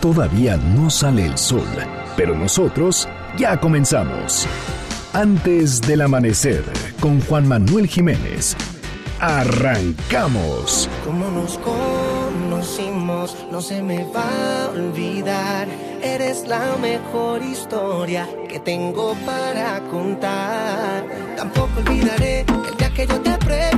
Todavía no sale el sol, pero nosotros ya comenzamos. Antes del amanecer, con Juan Manuel Jiménez. Arrancamos. Como nos conocimos, no se me va a olvidar. Eres la mejor historia que tengo para contar. Tampoco olvidaré el día que yo te pregunté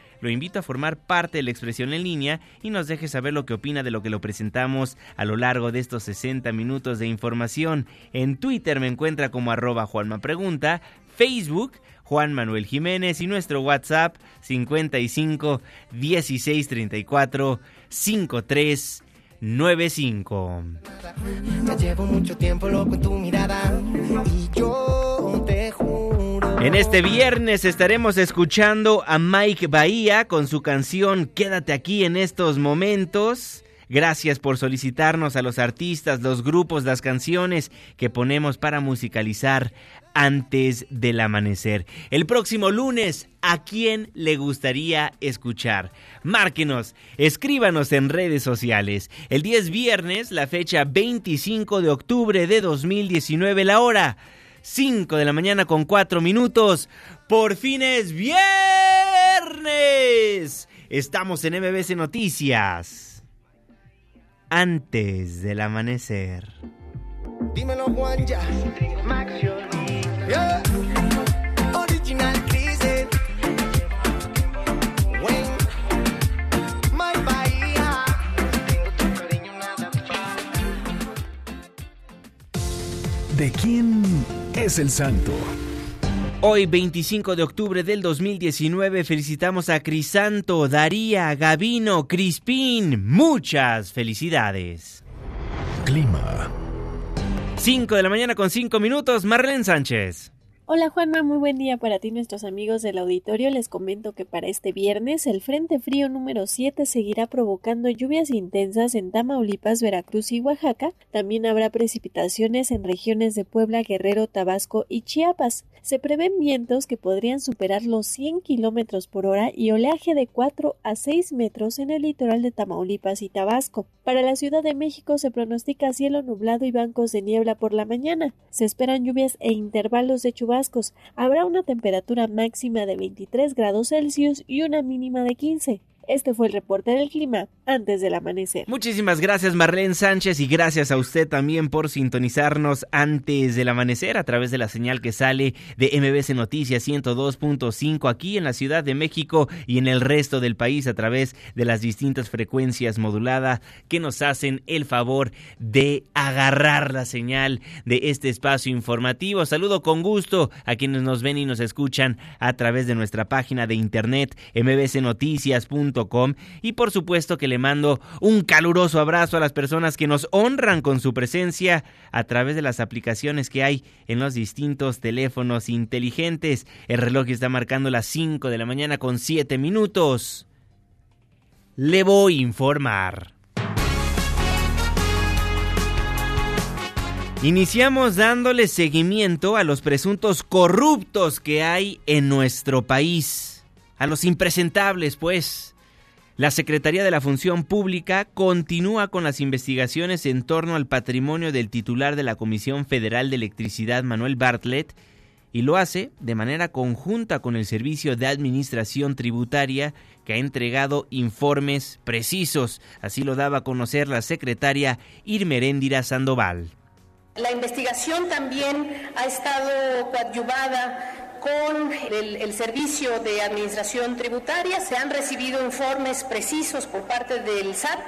lo invito a formar parte de la expresión en línea y nos deje saber lo que opina de lo que lo presentamos a lo largo de estos 60 minutos de información. En Twitter me encuentra como arroba Juanma Pregunta, Facebook Juan Manuel Jiménez y nuestro WhatsApp 55 16 34 53 95. Me llevo mucho tiempo loco en tu mirada y yo te juro. En este viernes estaremos escuchando a Mike Bahía con su canción Quédate aquí en estos momentos. Gracias por solicitarnos a los artistas, los grupos, las canciones que ponemos para musicalizar antes del amanecer. El próximo lunes, ¿a quién le gustaría escuchar? Márquenos, escríbanos en redes sociales. El 10 viernes, la fecha 25 de octubre de 2019, la hora 5 de la mañana con 4 minutos. Por fin es viernes. Estamos en MBC Noticias. Antes del amanecer. Dímelo, Juan, ya. Yeah. Original Crisel. Wayne. My Bahía. Tengo tu cariño, nada ¿De quién es el santo? Hoy, 25 de octubre del 2019, felicitamos a Crisanto, Daría, Gavino, Crispín. Muchas felicidades. Clima. 5 de la mañana con 5 minutos, Marlene Sánchez. Hola Juanma, muy buen día para ti nuestros amigos del auditorio. Les comento que para este viernes el Frente Frío número 7 seguirá provocando lluvias intensas en Tamaulipas, Veracruz y Oaxaca. También habrá precipitaciones en regiones de Puebla, Guerrero, Tabasco y Chiapas. Se prevén vientos que podrían superar los 100 kilómetros por hora y oleaje de 4 a 6 metros en el litoral de Tamaulipas y Tabasco. Para la Ciudad de México se pronostica cielo nublado y bancos de niebla por la mañana. Se esperan lluvias e intervalos de chubascos. Habrá una temperatura máxima de 23 grados Celsius y una mínima de 15. Este fue el reporte del clima antes del amanecer. Muchísimas gracias Marlene Sánchez y gracias a usted también por sintonizarnos antes del amanecer a través de la señal que sale de MBC Noticias 102.5 aquí en la Ciudad de México y en el resto del país a través de las distintas frecuencias moduladas que nos hacen el favor de agarrar la señal de este espacio informativo. Saludo con gusto a quienes nos ven y nos escuchan a través de nuestra página de internet mbcnoticias.com y por supuesto que le mando un caluroso abrazo a las personas que nos honran con su presencia a través de las aplicaciones que hay en los distintos teléfonos inteligentes. El reloj está marcando las 5 de la mañana con 7 minutos. Le voy a informar. Iniciamos dándole seguimiento a los presuntos corruptos que hay en nuestro país. A los impresentables, pues. La Secretaría de la Función Pública continúa con las investigaciones en torno al patrimonio del titular de la Comisión Federal de Electricidad, Manuel Bartlett, y lo hace de manera conjunta con el Servicio de Administración Tributaria, que ha entregado informes precisos. Así lo daba a conocer la secretaria Irmeréndira Sandoval. La investigación también ha estado coadyuvada con el, Servicio de Administración Tributaria. Se han recibido informes precisos por parte del SAT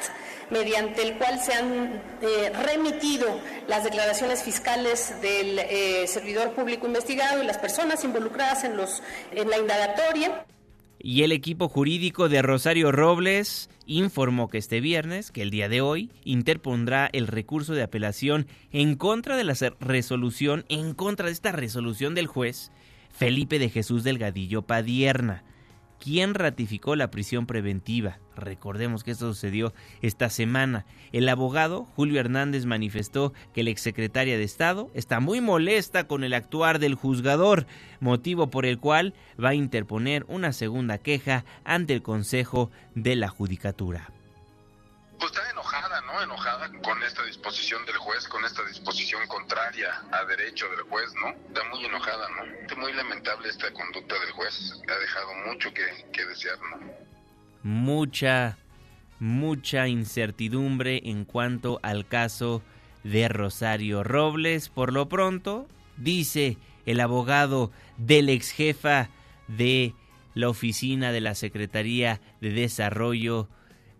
mediante el cual se han eh, remitido las declaraciones fiscales del eh, servidor público investigado y las personas involucradas en, los, en la indagatoria. Y el equipo jurídico de Rosario Robles informó que este viernes, que el día de hoy, interpondrá el recurso de apelación en contra de la resolución, en contra de esta resolución del juez Felipe de Jesús Delgadillo Padierna ¿Quién ratificó la prisión preventiva. Recordemos que esto sucedió esta semana. El abogado Julio Hernández manifestó que la exsecretaria de Estado está muy molesta con el actuar del juzgador, motivo por el cual va a interponer una segunda queja ante el Consejo de la Judicatura enojada con esta disposición del juez, con esta disposición contraria a derecho del juez, ¿no? Está muy enojada, ¿no? Muy lamentable esta conducta del juez. Ha dejado mucho que desear, ¿no? Mucha, mucha incertidumbre en cuanto al caso de Rosario Robles. Por lo pronto, dice el abogado del ex jefa de la oficina de la Secretaría de Desarrollo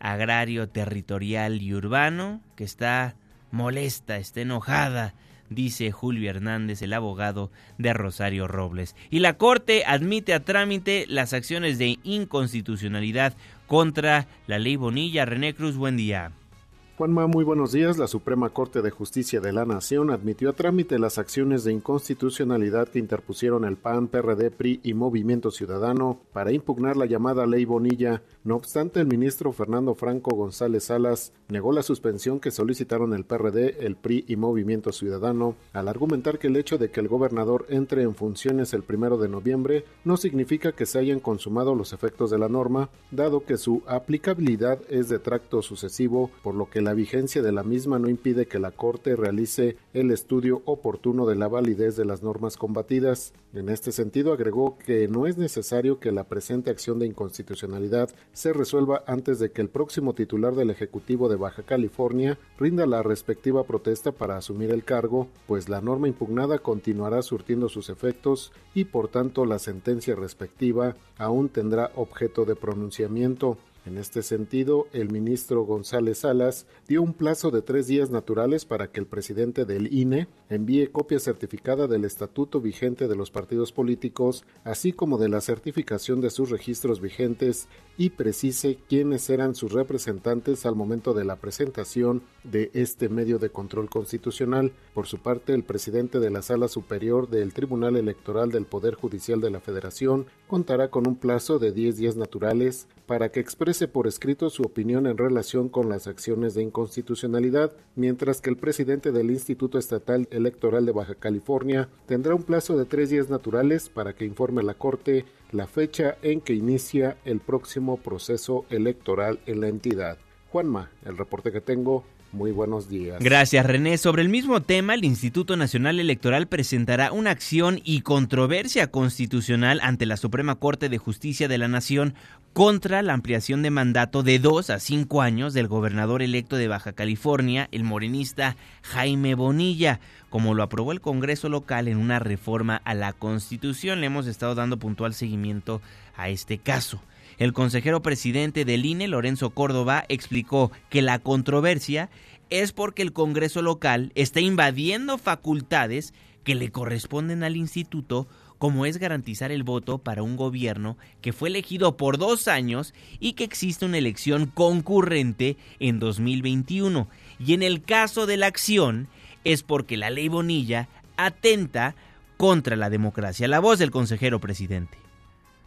agrario, territorial y urbano, que está molesta, está enojada, dice Julio Hernández, el abogado de Rosario Robles. Y la Corte admite a trámite las acciones de inconstitucionalidad contra la ley Bonilla. René Cruz, buen día. Juanma, muy buenos días. La Suprema Corte de Justicia de la Nación admitió a trámite las acciones de inconstitucionalidad que interpusieron el PAN, PRD, PRI y Movimiento Ciudadano para impugnar la llamada Ley Bonilla. No obstante, el ministro Fernando Franco González Salas negó la suspensión que solicitaron el PRD, el PRI y Movimiento Ciudadano al argumentar que el hecho de que el gobernador entre en funciones el primero de noviembre no significa que se hayan consumado los efectos de la norma, dado que su aplicabilidad es de tracto sucesivo, por lo que la vigencia de la misma no impide que la Corte realice el estudio oportuno de la validez de las normas combatidas. En este sentido, agregó que no es necesario que la presente acción de inconstitucionalidad se resuelva antes de que el próximo titular del Ejecutivo de Baja California rinda la respectiva protesta para asumir el cargo, pues la norma impugnada continuará surtiendo sus efectos y por tanto la sentencia respectiva aún tendrá objeto de pronunciamiento. En este sentido, el ministro González Salas dio un plazo de tres días naturales para que el presidente del INE envíe copia certificada del estatuto vigente de los partidos políticos, así como de la certificación de sus registros vigentes y precise quiénes eran sus representantes al momento de la presentación de este medio de control constitucional. Por su parte, el presidente de la Sala Superior del Tribunal Electoral del Poder Judicial de la Federación contará con un plazo de 10 días naturales para que exprese por escrito su opinión en relación con las acciones de inconstitucionalidad, mientras que el presidente del Instituto Estatal Electoral de Baja California tendrá un plazo de tres días naturales para que informe a la Corte la fecha en que inicia el próximo proceso electoral en la entidad. Juanma, el reporte que tengo. Muy buenos días. Gracias, René. Sobre el mismo tema, el Instituto Nacional Electoral presentará una acción y controversia constitucional ante la Suprema Corte de Justicia de la Nación contra la ampliación de mandato de dos a cinco años del gobernador electo de Baja California, el morenista Jaime Bonilla, como lo aprobó el Congreso local en una reforma a la Constitución. Le hemos estado dando puntual seguimiento a este caso. El consejero presidente del INE, Lorenzo Córdoba, explicó que la controversia es porque el Congreso local está invadiendo facultades que le corresponden al instituto como es garantizar el voto para un gobierno que fue elegido por dos años y que existe una elección concurrente en 2021. Y en el caso de la acción es porque la ley Bonilla atenta contra la democracia. La voz del consejero presidente.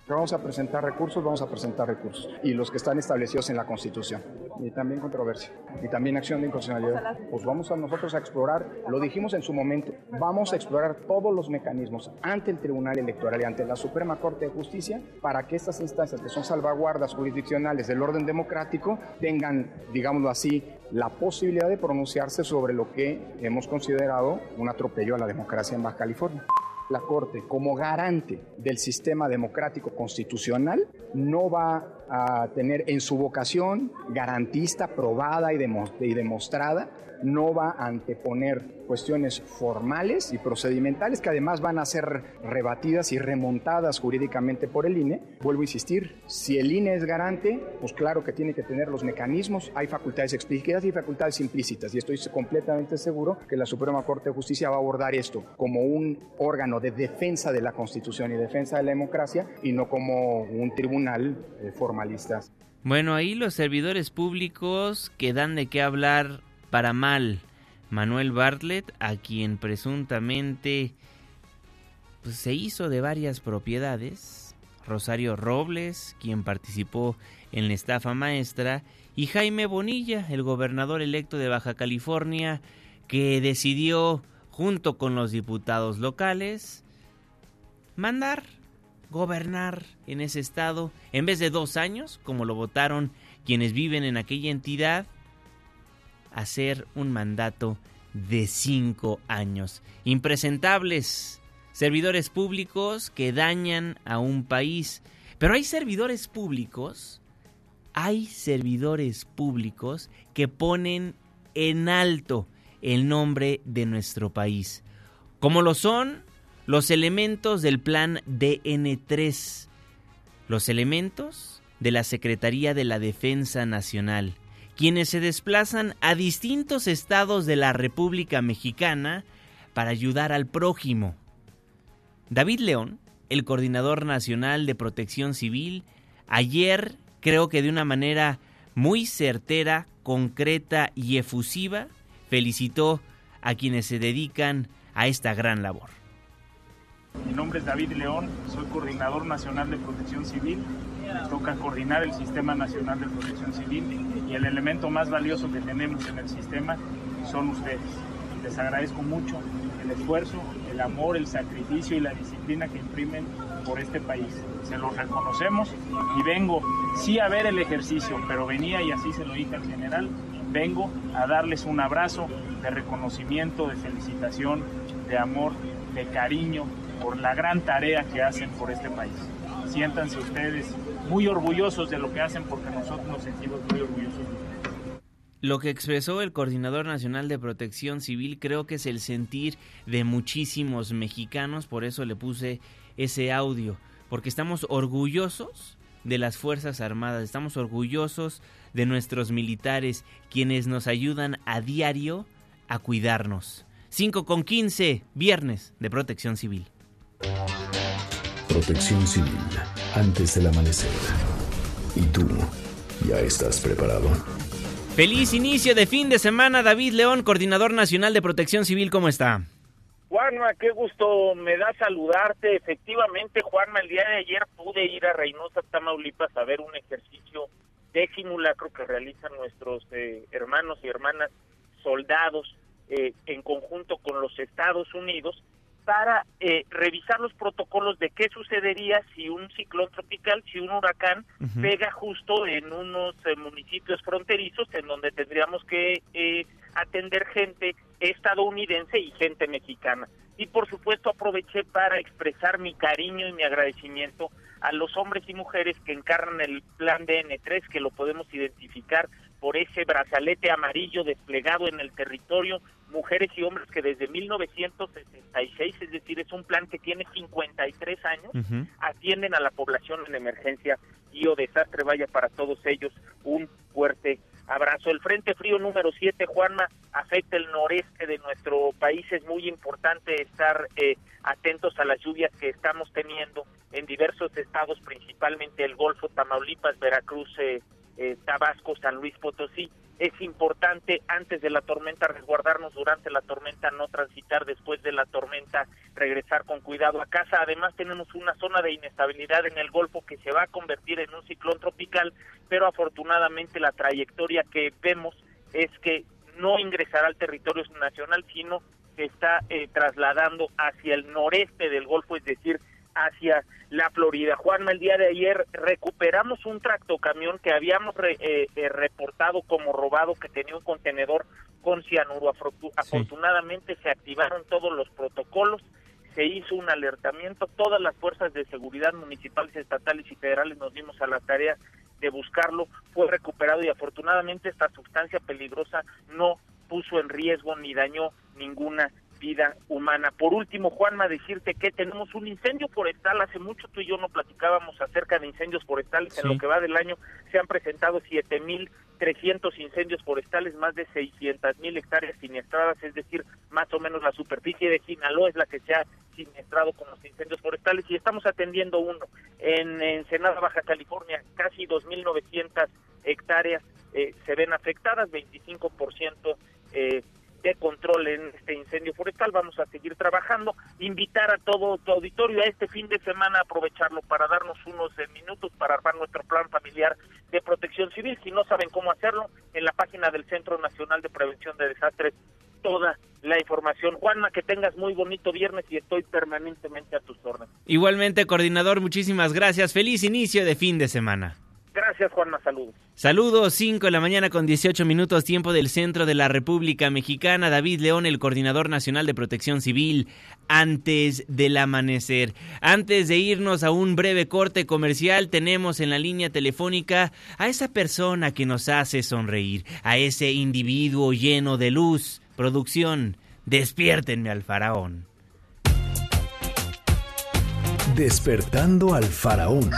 Vamos a presentar recursos, vamos a presentar recursos. Y los que están establecidos en la Constitución. Y también controversia. Y también acción de inconstitucionalidad. Pues vamos a nosotros a explorar, lo dijimos en su momento, vamos a explorar todos los mecanismos ante el Tribunal Electoral y ante la Suprema Corte de Justicia para que estas instancias, que son salvaguardas jurisdiccionales del orden democrático, tengan, digámoslo así, la posibilidad de pronunciarse sobre lo que hemos considerado un atropello a la democracia en Baja California la Corte como garante del sistema democrático constitucional no va a tener en su vocación garantista, probada y, demostrada no va a anteponer cuestiones formales y procedimentales que además van a ser rebatidas y remontadas jurídicamente por el INE. Vuelvo a insistir, si el INE es garante, pues claro que tiene que tener los mecanismos, hay facultades explícitas y facultades implícitas y estoy completamente seguro que la Suprema Corte de Justicia va a abordar esto como un órgano de defensa de la Constitución y defensa de la democracia y no como un tribunal de formalistas. Bueno, ahí los servidores públicos que dan de qué hablar para mal. Manuel Bartlett, a quien presuntamente pues, se hizo de varias propiedades, Rosario Robles, quien participó en la estafa maestra, y Jaime Bonilla, el gobernador electo de Baja California, que decidió, junto con los diputados locales, mandar gobernar en ese estado en vez de dos años, como lo votaron quienes viven en aquella entidad, hacer un mandato de cinco años. Impresentables, servidores públicos que dañan a un país. Pero hay servidores públicos, hay servidores públicos que ponen en alto el nombre de nuestro país, como lo son los elementos del plan DN3, los elementos de la Secretaría de la Defensa Nacional, quienes se desplazan a distintos estados de la República Mexicana para ayudar al prójimo. David León, el coordinador nacional de protección civil, ayer creo que de una manera muy certera, concreta y efusiva, felicitó a quienes se dedican a esta gran labor. Mi nombre es David León, soy coordinador nacional de protección civil toca coordinar el Sistema Nacional de Protección Civil y el elemento más valioso que tenemos en el sistema son ustedes. Les agradezco mucho el esfuerzo, el amor, el sacrificio y la disciplina que imprimen por este país. Se los reconocemos y vengo, sí a ver el ejercicio, pero venía y así se lo dije al general, vengo a darles un abrazo de reconocimiento, de felicitación, de amor, de cariño por la gran tarea que hacen por este país. Siéntanse ustedes muy orgullosos de lo que hacen porque nosotros nos sentimos muy orgullosos Lo que expresó el Coordinador Nacional de Protección Civil creo que es el sentir de muchísimos mexicanos, por eso le puse ese audio, porque estamos orgullosos de las Fuerzas Armadas, estamos orgullosos de nuestros militares, quienes nos ayudan a diario a cuidarnos. 5 con 15, viernes de Protección Civil. Protección Civil antes del amanecer. ¿Y tú ya estás preparado? Feliz inicio de fin de semana, David León, coordinador nacional de Protección Civil, ¿cómo está? Juanma, qué gusto me da saludarte. Efectivamente, Juanma, el día de ayer pude ir a Reynosa, Tamaulipas, a ver un ejercicio de simulacro que realizan nuestros eh, hermanos y hermanas soldados eh, en conjunto con los Estados Unidos para eh, revisar los protocolos de qué sucedería si un ciclón tropical, si un huracán pega justo en unos eh, municipios fronterizos en donde tendríamos que eh, atender gente estadounidense y gente mexicana. Y por supuesto aproveché para expresar mi cariño y mi agradecimiento a los hombres y mujeres que encarnan el plan DN3, que lo podemos identificar por ese brazalete amarillo desplegado en el territorio, mujeres y hombres que desde 1966, es decir, es un plan que tiene 53 años, atienden a la población en emergencia y o desastre. Vaya para todos ellos un fuerte abrazo. El Frente Frío número 7, Juanma, afecta el noreste de nuestro país. Es muy importante estar eh, atentos a las lluvias que estamos teniendo en diversos estados, principalmente el Golfo, Tamaulipas, Veracruz, eh, eh, Tabasco, San Luis Potosí. Es importante antes de la tormenta resguardarnos durante la tormenta, no transitar después de la tormenta, regresar con cuidado a casa. Además tenemos una zona de inestabilidad en el Golfo que se va a convertir en un ciclón tropical, pero afortunadamente la trayectoria que vemos es que no ingresará al territorio nacional, sino se está eh, trasladando hacia el noreste del Golfo, es decir, hacia la Florida. Juanma, el día de ayer recuperamos un tractocamión que habíamos eh, eh, reportado como robado que tenía un contenedor con cianuro. Afortunadamente se activaron todos los protocolos, se hizo un alertamiento, todas las fuerzas de seguridad municipales, estatales y federales nos dimos a la tarea de buscarlo, fue recuperado y afortunadamente esta sustancia peligrosa no puso en riesgo ni dañó ninguna vida humana. Por último, Juanma, decirte que tenemos un incendio forestal. Hace mucho tú y yo no platicábamos acerca de incendios forestales. En lo que va del año se han presentado 7.300 incendios forestales, más de 600.000 hectáreas siniestradas, es decir, más o menos la superficie de Sinaloa es la que se ha siniestrado con los incendios forestales y estamos atendiendo uno en Ensenada, Baja California, casi 2.900 hectáreas eh, se ven afectadas, 25% eh, de control en incendio forestal. Vamos a seguir trabajando. Invitar a todo tu auditorio a este fin de semana, aprovecharlo para darnos unos eh, minutos para armar nuestro plan familiar de protección civil. Si no saben cómo hacerlo, en la página del Centro Nacional de Prevención de Desastres, toda la información. Juanma, que tengas muy bonito viernes y estoy permanentemente a tus órdenes. Igualmente, coordinador, muchísimas gracias. Feliz inicio de fin de semana. Gracias, Juanma. Saludos. Saludos, 5 de la mañana con 18 minutos tiempo del centro de la República Mexicana. David León, el coordinador nacional de protección civil, antes del amanecer. Antes de irnos a un breve corte comercial, tenemos en la línea telefónica a esa persona que nos hace sonreír, a ese individuo lleno de luz. Producción, despiértenme al faraón. Despertando al faraón.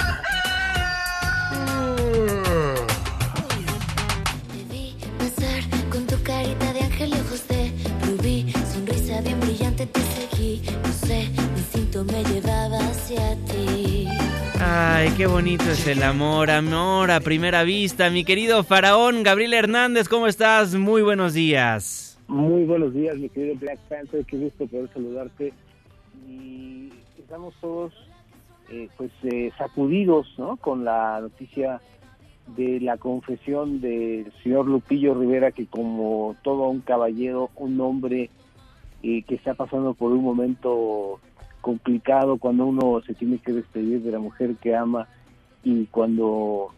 Ay, qué bonito es el amor, amor a primera vista. Mi querido faraón Gabriel Hernández, ¿cómo estás? Muy buenos días. Muy buenos días, mi querido Black Panther, qué gusto poder saludarte. Y estamos todos eh, pues eh, sacudidos ¿no? con la noticia de la confesión del señor Lupillo Rivera, que como todo un caballero, un hombre eh, que está pasando por un momento complicado cuando uno se tiene que despedir de la mujer que ama y cuando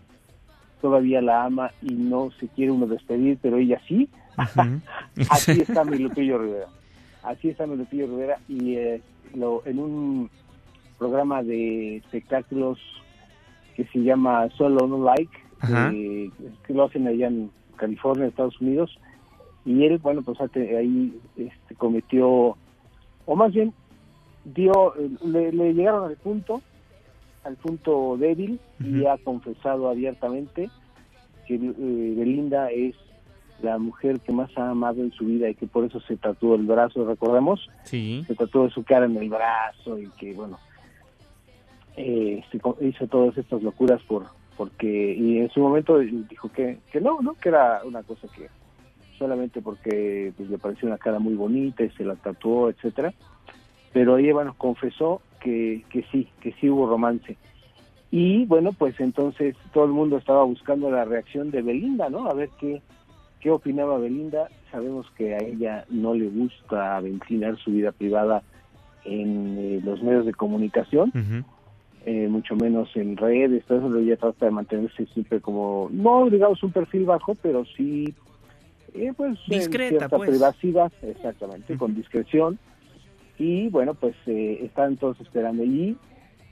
todavía la ama y no se quiere uno despedir, pero ella sí. Así está mi Lupillo Rivera. Así está mi Lupillo Rivera y eh, lo, en un programa de espectáculos que se llama Solo No Like, eh, que lo hacen allá en California, Estados Unidos, y él, bueno, pues ahí este, cometió, o más bien dio le, llegaron al punto al punto débil y ha confesado abiertamente que eh, Belinda es la mujer que más ha amado en su vida y que por eso se tatuó el brazo, recordemos, sí. se tatuó su cara en el brazo y que bueno, eh, hizo todas estas locuras por porque y en su momento dijo que, que no, no, que era una cosa que solamente porque pues, le pareció una cara muy bonita y se la tatuó, etcétera pero ella nos confesó que, que sí, que sí hubo romance. Y bueno, pues entonces todo el mundo estaba buscando la reacción de Belinda, ¿no? A ver qué, qué opinaba Belinda. Sabemos que a ella no le gusta ventilar su vida privada en eh, los medios de comunicación, eh, mucho menos en redes, todo eso ella trata de mantenerse siempre como, no digamos un perfil bajo, pero sí, eh, pues, discreta, pues. privacidad, exactamente, con discreción y bueno, pues eh, están todos esperando. Y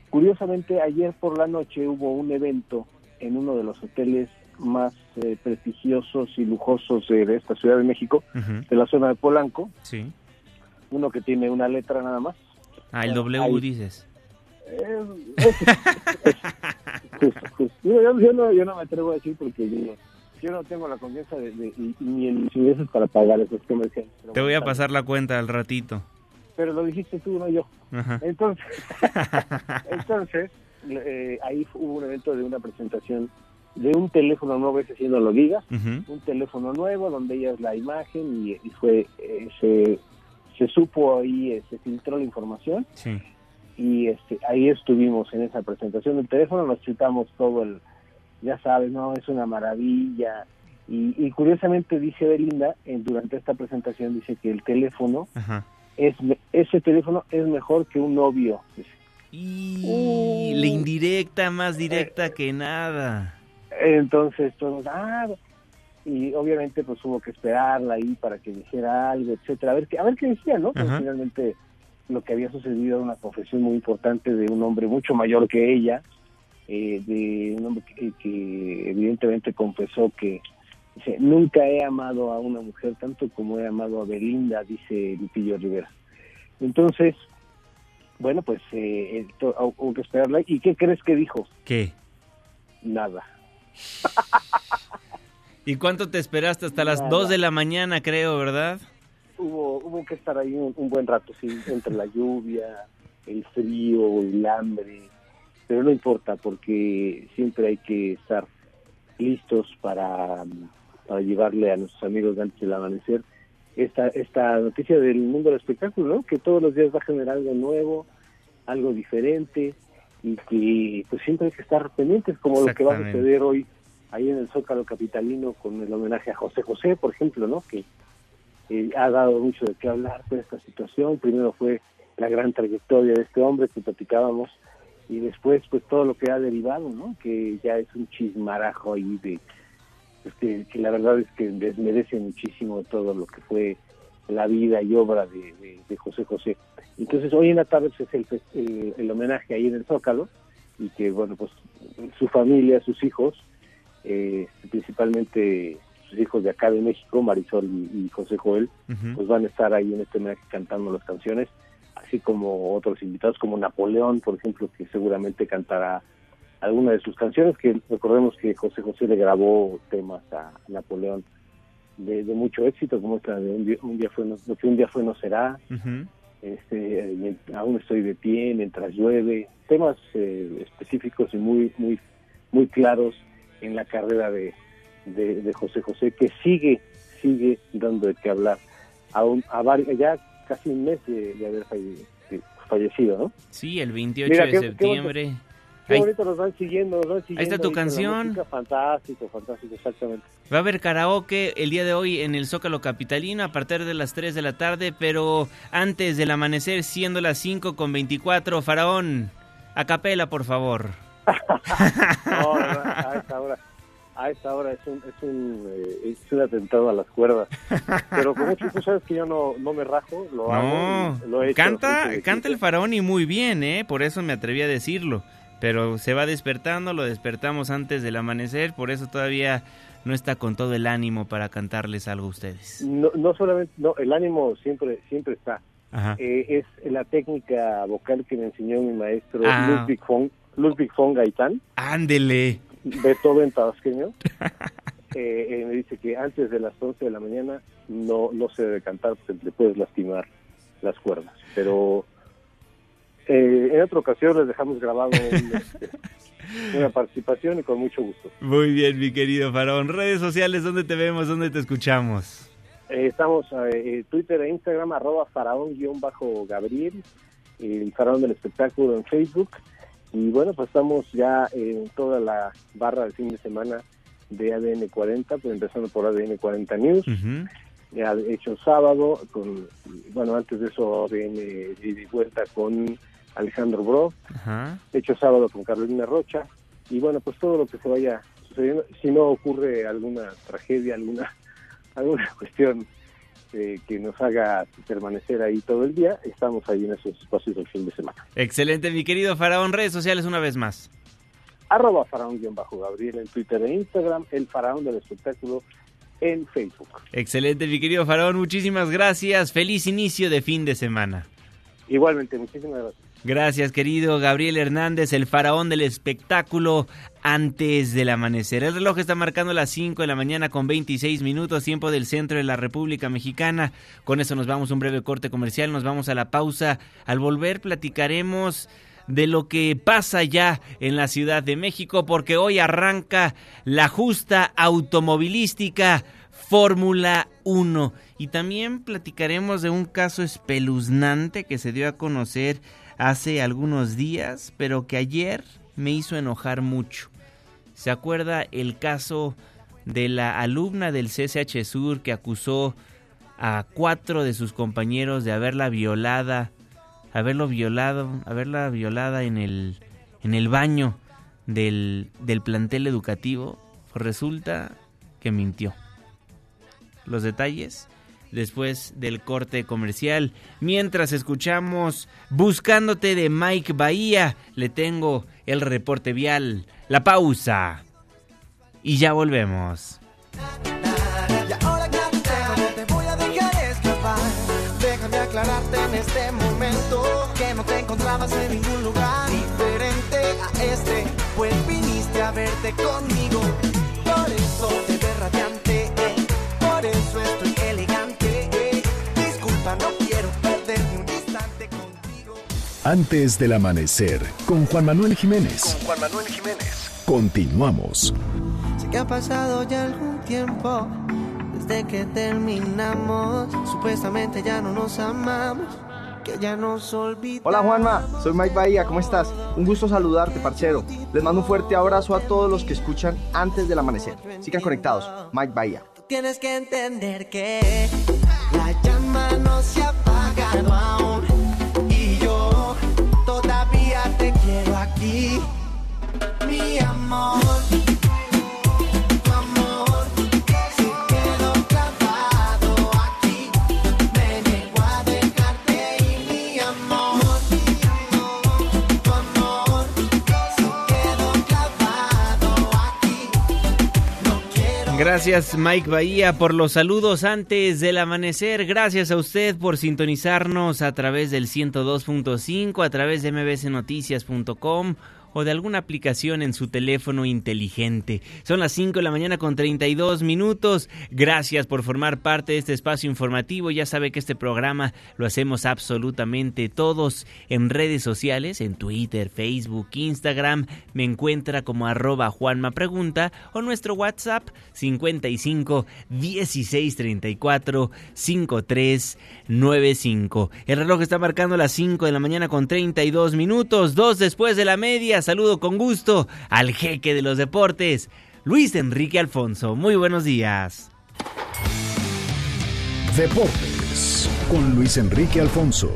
curiosamente ayer por la noche hubo un evento en uno de los hoteles más eh, prestigiosos y lujosos de esta Ciudad de México, de la zona de Polanco. Sí. Uno que tiene una letra nada más. Ah, el W dices. Yo, no, yo no me atrevo a decir porque yo, no tengo la confianza de, ni en ingresos para pagar esos comerciales. Te voy a pasar la cuenta al ratito pero lo dijiste tú, no yo. Entonces, entonces eh, ahí hubo un evento de una presentación de un teléfono nuevo, ese sí no lo digas, un teléfono nuevo donde ella es la imagen y, fue, eh, se, se supo ahí, eh, se filtró la información. Y este, ahí estuvimos en esa presentación del teléfono, nos chutamos todo el, ya sabes, no, es una maravilla. Y, curiosamente dice Belinda, durante esta presentación, dice que el teléfono es, ese teléfono es mejor que un novio. Y la indirecta, más directa eh, que nada. Entonces todos, ah, y obviamente pues hubo que esperarla ahí para que dijera algo, etcétera, a ver qué, a ver qué decía, ¿no? Porque finalmente lo que había sucedido era una confesión muy importante de un hombre mucho mayor que ella, eh, de un hombre que, evidentemente confesó que dice, nunca he amado a una mujer tanto como he amado a Belinda, dice Lupillo Rivera. Entonces, bueno, pues eh, hubo que esperarla. ¿Y qué crees que dijo? ¿Qué? Nada. ¿Y cuánto te esperaste? Hasta las 2 de la mañana, creo, ¿verdad? Hubo, hubo que estar ahí un, buen rato, sí, entre la lluvia, el frío, el hambre, pero no importa porque siempre hay que estar listos para, para llevarle a nuestros amigos antes del amanecer esta, esta noticia del mundo del espectáculo, ¿no? que todos los días va a generar algo nuevo, algo diferente y que pues siempre hay que estar pendientes como lo que va a suceder hoy ahí en el Zócalo Capitalino con el homenaje a José José, por ejemplo, ¿no? que eh, ha dado mucho de qué hablar por esta situación. Primero fue la gran trayectoria de este hombre que platicábamos y después pues todo lo que ha derivado, ¿no? Que ya es un chismarajo ahí de que la verdad es que desmerece muchísimo todo lo que fue la vida y obra de, José José. Entonces hoy en la tarde es el, el, homenaje ahí en el Zócalo y que bueno pues su familia, sus hijos, eh, principalmente sus hijos de acá de México, Marisol y, José Joel, pues van a estar ahí en este homenaje cantando las canciones así como otros invitados como Napoleón, por ejemplo, que seguramente cantará alguna de sus canciones, que recordemos que José José le grabó temas a Napoleón de, mucho éxito, como esta de un día, fue no, que un día fue no será, este, aún estoy de pie mientras llueve, temas eh, específicos y muy muy muy claros en la carrera de, de, José José que sigue sigue dando de qué hablar. Aún a varios, ya casi un mes de, haber fallecido, ¿no? Sí, el 28 de septiembre. Qué, bonito, nos van siguiendo, nos van siguiendo. Ahí está tu canción. Fantástico, fantástico, exactamente. Va a haber karaoke el día de hoy en el Zócalo Capitalino a partir de las 3 de la tarde, pero antes del amanecer, siendo las 5 con 24, Faraón, a capela, por favor. no, a esta hora a esta hora es un, es un, eh, es un atentado a las cuerdas. Pero como tú sabes que yo no, no me rajo, lo hago. Lo he canta, canta el faraón y muy bien, ¿eh? Por eso me atreví a decirlo. Pero se va despertando, lo despertamos antes del amanecer, por eso todavía no está con todo el ánimo para cantarles algo a ustedes. No, no solamente, no, el ánimo siempre, siempre está. Eh, es la técnica vocal que me enseñó mi maestro ah. Ludwig, von, Ludwig von Gaitán. Ándele. Beethoven tabasqueño, eh, eh, me dice que antes de las 11 de la mañana no, no se debe cantar porque le puedes lastimar las cuerdas. Pero eh, en otra ocasión les dejamos grabado este, una participación y con mucho gusto. Muy bien, mi querido Faraón. Redes sociales, ¿dónde te vemos? ¿Dónde te escuchamos? estamos en Twitter e Instagram, arroba faraón-gabriel, el faraón del espectáculo en Facebook y bueno, pues estamos ya en toda la barra del fin de semana de ADN 40, pues empezando por ADN 40 News. Ya hecho sábado, con, bueno, antes de eso ADN y vuelta con Alejandro Bro. Hecho sábado con Carolina Rocha. Y bueno, pues todo lo que se vaya sucediendo, si no ocurre alguna tragedia, alguna, alguna cuestión este, que nos haga permanecer ahí todo el día, estamos ahí en esos espacios del fin de semana. Excelente, mi querido Faraón. Redes sociales una vez más. Arroba Faraón-Gabriel en Twitter e Instagram, el Faraón del Espectáculo en Facebook. Excelente, mi querido Faraón. Muchísimas gracias. Feliz inicio de fin de semana. Igualmente, muchísimas gracias. Gracias, querido Gabriel Hernández, el faraón del espectáculo antes del amanecer. El reloj está marcando las 5 de la mañana con 26 minutos, tiempo del centro de la República Mexicana. Con eso nos vamos a un breve corte comercial, nos vamos a la pausa. Al volver platicaremos de lo que pasa ya en la Ciudad de México, porque hoy arranca la justa automovilística Fórmula 1. Y también platicaremos de un caso espeluznante que se dio a conocer hace algunos días, pero que ayer me hizo enojar mucho. ¿Se acuerda el caso de la alumna del CCH Sur que acusó a cuatro de sus compañeros de haberla violada, haberlo violado, haberla violada en el, en el baño del, del plantel educativo? Resulta que mintió. Los detalles después del corte comercial. Mientras escuchamos Buscándote de Mike Bahía, le tengo el reporte vial, la pausa. Y ya volvemos. Y ahora no te voy a dejar escapar. Déjame aclararte en este momento que no te encontrabas en ningún lugar diferente a este. Pues viniste a verte conmigo. Antes del amanecer, con Juan Manuel Jiménez. Juan Manuel Jiménez. Continuamos. Sé que ha pasado ya algún tiempo desde que terminamos. Supuestamente ya no nos amamos, que ya nos olvidamos. Hola Juanma, soy Mike Bahía, ¿cómo estás? Un gusto saludarte, parcero. Les mando un fuerte abrazo a todos los que escuchan antes del amanecer. Sigan conectados, Mike Bahía. Tienes que entender que la llama no se ha apagado aún. Gracias Mike Bahía por los saludos antes del amanecer. Gracias a usted por sintonizarnos a través del 102.5, a través de mbsnoticias.com o de alguna aplicación en su teléfono inteligente. Son las 5 de la mañana con 32 minutos. Gracias por formar parte de este espacio informativo. Ya sabe que este programa lo hacemos absolutamente todos en redes sociales, en Twitter, Facebook, Instagram. Me encuentra como arroba Juanma Pregunta o nuestro WhatsApp 55 16 34 53 95. El reloj está marcando las 5 de la mañana con 32 minutos, dos después de la media. Saludo con gusto al jeque de los deportes, Luis Enrique Alfonso. Muy buenos días. Deportes con Luis Enrique Alfonso.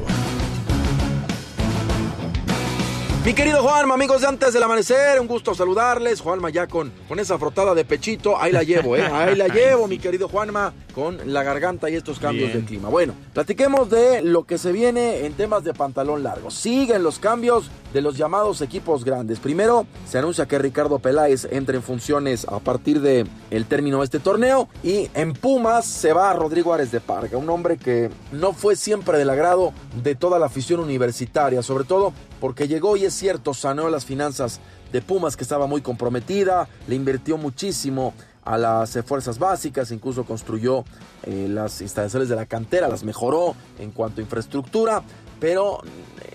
Mi querido Juanma, amigos de antes del amanecer, un gusto saludarles. Juanma ya con, con esa frotada de pechito, ahí la llevo, ¿eh? Ahí la llevo, mi querido Juanma, con la garganta y estos cambios Bien. de clima. Bueno, platiquemos de lo que se viene en temas de pantalón largo. Siguen los cambios de los llamados equipos grandes. Primero, se anuncia que Ricardo Peláez entra en funciones a partir de el término de este torneo y en Pumas se va Rodrigo Ares de Parga, un hombre que no fue siempre del agrado de toda la afición universitaria, sobre todo porque llegó y es cierto, sanó las finanzas de Pumas que estaba muy comprometida, le invirtió muchísimo a las fuerzas básicas, incluso construyó eh, las instalaciones de la cantera, las mejoró en cuanto a infraestructura, pero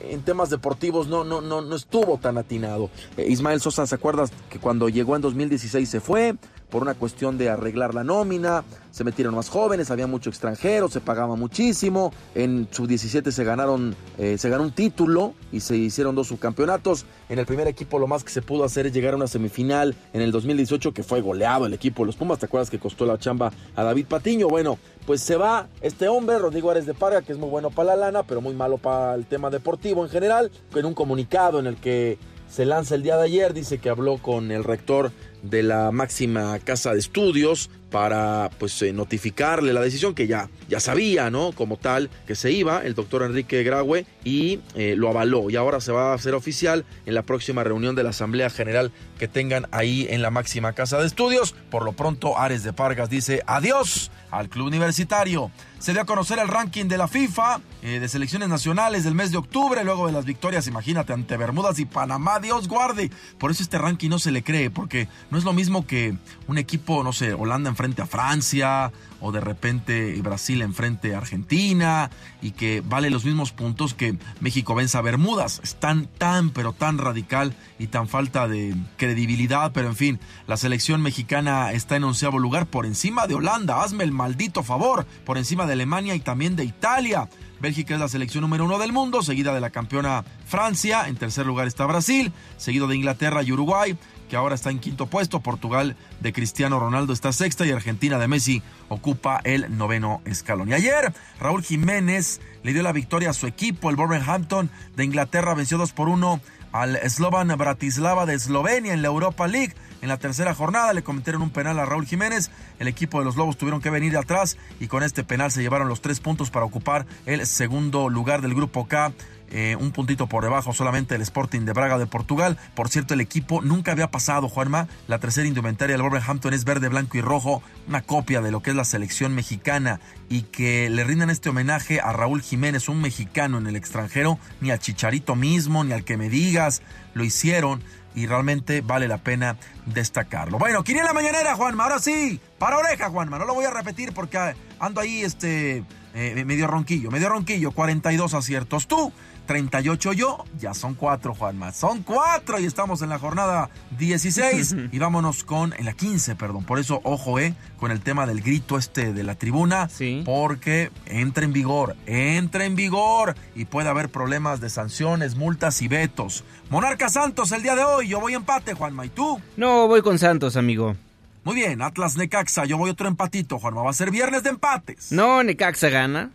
en temas deportivos no, no, no, no estuvo tan atinado. Eh, Ismael Sosa, ¿se acuerdas que cuando llegó en 2016 se fue? Por una cuestión de arreglar la nómina, se metieron más jóvenes, había mucho extranjero, se pagaba muchísimo, en sub-17 se ganaron, eh, se ganó un título y se hicieron dos subcampeonatos, en el primer equipo lo más que se pudo hacer es llegar a una semifinal en el 2018 que fue goleado el equipo de los Pumas, ¿te acuerdas que costó la chamba a David Patiño? Bueno, pues se va este hombre, Rodrigo Ares de Parga, que es muy bueno para la lana, pero muy malo para el tema deportivo en general, en un comunicado en el que se lanza el día de ayer, dice que habló con el rector de la máxima casa de estudios para pues eh, notificarle la decisión que ya, ya sabía, ¿no? Como tal, que se iba el doctor Enrique Graue y eh, lo avaló y ahora se va a hacer oficial en la próxima reunión de la Asamblea General que tengan ahí en la máxima casa de estudios. Por lo pronto, Ares de Pargas dice adiós al club universitario. Se dio a conocer el ranking de la FIFA eh, de selecciones nacionales del mes de octubre, luego de las victorias, imagínate, ante Bermudas y Panamá, Dios guarde. Por eso este ranking no se le cree, porque no es lo mismo que un equipo, no sé, Holanda enfrente a Francia, o de repente Brasil enfrente a Argentina, y que vale los mismos puntos que México venza a Bermudas. Es tan, tan, pero tan radical y tan falta de credibilidad, pero en fin, la selección mexicana está en onceavo lugar por encima de Holanda, hazme el maldito favor, por encima de Alemania y también de Italia. Bélgica es la selección número uno del mundo, seguida de la campeona Francia. En tercer lugar está Brasil, seguido de Inglaterra y Uruguay, que ahora está en quinto puesto. Portugal de Cristiano Ronaldo está sexta y Argentina de Messi ocupa el noveno escalón. Y ayer Raúl Jiménez le dio la victoria a su equipo. El Wolverhampton de Inglaterra venció 2 por 1 al Slovan Bratislava de Eslovenia en la Europa League. En la tercera jornada le cometieron un penal a Raúl Jiménez. El equipo de los Lobos tuvieron que venir de atrás y con este penal se llevaron los tres puntos para ocupar el segundo lugar del grupo K. Eh, un puntito por debajo solamente el Sporting de Braga de Portugal. Por cierto, el equipo nunca había pasado, Juanma. La tercera indumentaria del Wolverhampton es verde, blanco y rojo, una copia de lo que es la selección mexicana. Y que le rindan este homenaje a Raúl Jiménez, un mexicano en el extranjero, ni al Chicharito mismo, ni al que me digas, lo hicieron y realmente vale la pena destacarlo. Bueno, la mañanera, Juanma, ahora sí, para oreja, Juanma, no lo voy a repetir porque ando ahí, este, eh, medio ronquillo, medio ronquillo, 42 aciertos. Tú, 38 yo, ya son cuatro, Juanma. Son cuatro y estamos en la jornada 16 y vámonos con, en la 15, perdón. Por eso, ojo, eh, con el tema del grito este de la tribuna, sí. porque entra en vigor, entra en vigor y puede haber problemas de sanciones, multas y vetos. Monarca Santos el día de hoy, yo voy empate, Juanma, ¿y tú? No, voy con Santos, amigo. Muy bien, Atlas Necaxa, yo voy otro empatito, Juanma. Va a ser viernes de empates. No, Necaxa gana.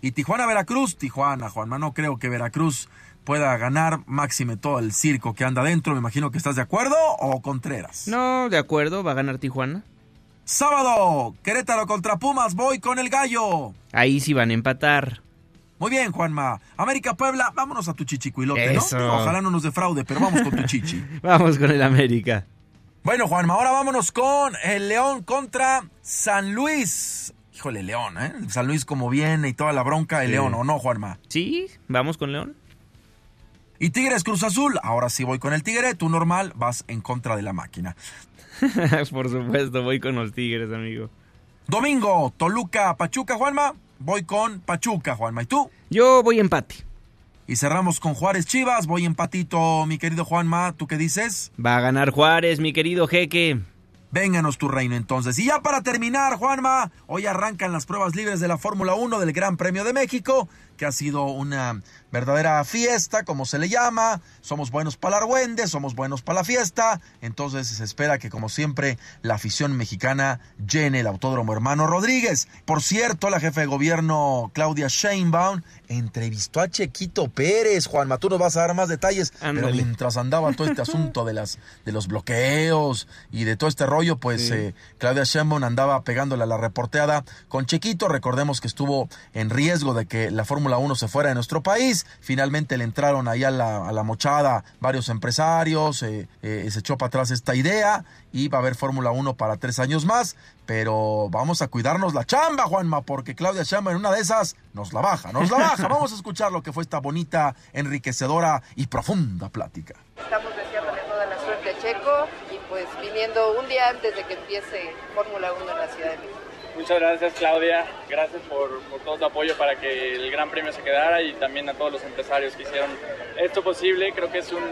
Y Tijuana Veracruz, Tijuana, Juanma, no creo que Veracruz pueda ganar máxime todo el circo que anda adentro. Me imagino que estás de acuerdo o Contreras. No, de acuerdo, va a ganar Tijuana. Sábado, Querétaro contra Pumas, voy con el gallo. Ahí sí van a empatar. Muy bien, Juanma. América Puebla, vámonos a tu chichicuilote, ¿no? Ojalá no nos defraude, pero vamos con tu chichi. vamos con el América. Bueno, Juanma, ahora vámonos con el León contra San Luis. Híjole, León, ¿eh? San Luis como viene y toda la bronca de León, ¿o no, Juanma? Sí, vamos con León. Y Tigres Cruz Azul, ahora sí voy con el Tigre, tú normal vas en contra de la máquina. Por supuesto, voy con los Tigres, amigo. Domingo, Toluca, Pachuca, Juanma. Voy con Pachuca, Juanma. ¿Y tú? Yo voy empate. Y cerramos con Juárez Chivas. Voy empatito, mi querido Juanma. ¿Tú qué dices? Va a ganar Juárez, mi querido Jeque. Vénganos tu reino entonces. Y ya para terminar, Juanma, hoy arrancan las pruebas libres de la Fórmula 1 del Gran Premio de México, que ha sido una verdadera fiesta, como se le llama. Somos buenos para el somos buenos para la fiesta. Entonces se espera que, como siempre, la afición mexicana llene el Autódromo Hermano Rodríguez. Por cierto, la jefe de gobierno Claudia Sheinbaum entrevistó a Chequito Pérez. Juanma, tú nos vas a dar más detalles. Pero mientras andaba todo este asunto de, las, de los bloqueos y de todo este rollo, pues eh, Claudia Sheinbaum andaba pegándole a la reporteada con Chequito. Recordemos que estuvo en riesgo de que la Fórmula 1 se fuera de nuestro país Finalmente le entraron ahí a la, mochada varios empresarios, eh, eh, se echó para atrás esta idea y va a haber Fórmula 1 para tres años más. Pero vamos a cuidarnos la chamba, Juanma, porque Claudia Chamba en una de esas nos la baja, nos la baja. Vamos a escuchar lo que fue esta bonita, enriquecedora y profunda plática. Estamos deseándole toda la suerte a Checo y pues viniendo un día antes de que empiece Fórmula 1 en la Ciudad de México. Muchas gracias Claudia, gracias por, todo tu apoyo para que el Gran Premio se quedara y también a todos los empresarios que hicieron esto posible. Creo que es un,